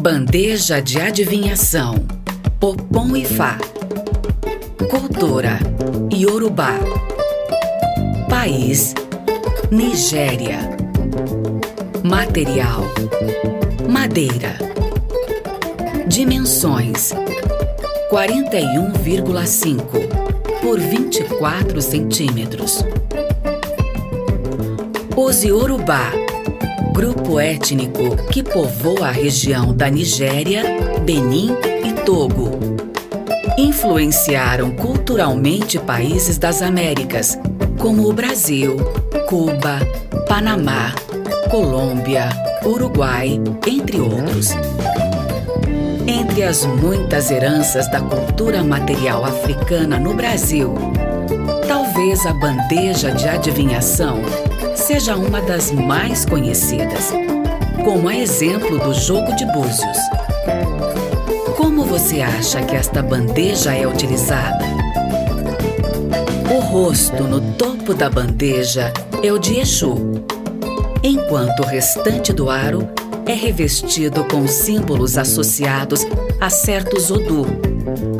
Bandeja de adivinhação. Popom e Fá. Cultura. Yorubá. País. Nigéria. Material. Madeira. Dimensões: 41,5 por 24 centímetros. Os Yorubá, grupo étnico que povoa a região da Nigéria, Benin e Togo. Influenciaram culturalmente países das Américas, como o Brasil, Cuba, Panamá, Colômbia, Uruguai, entre outros. Entre as muitas heranças da cultura material africana no Brasil, talvez a bandeja de adivinhação seja uma das mais conhecidas, como a exemplo do jogo de búzios. Como você acha que esta bandeja é utilizada? O rosto no topo da bandeja é o de Exu, enquanto o restante do aro é revestido com símbolos associados a certos Odu,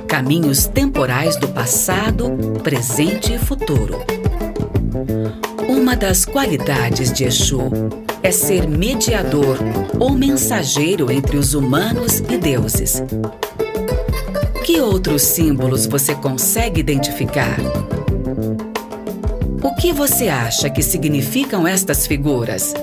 caminhos temporais do passado, presente e futuro. Uma das qualidades de Exu é ser mediador ou mensageiro entre os humanos e deuses. Que outros símbolos você consegue identificar? O que você acha que significam estas figuras?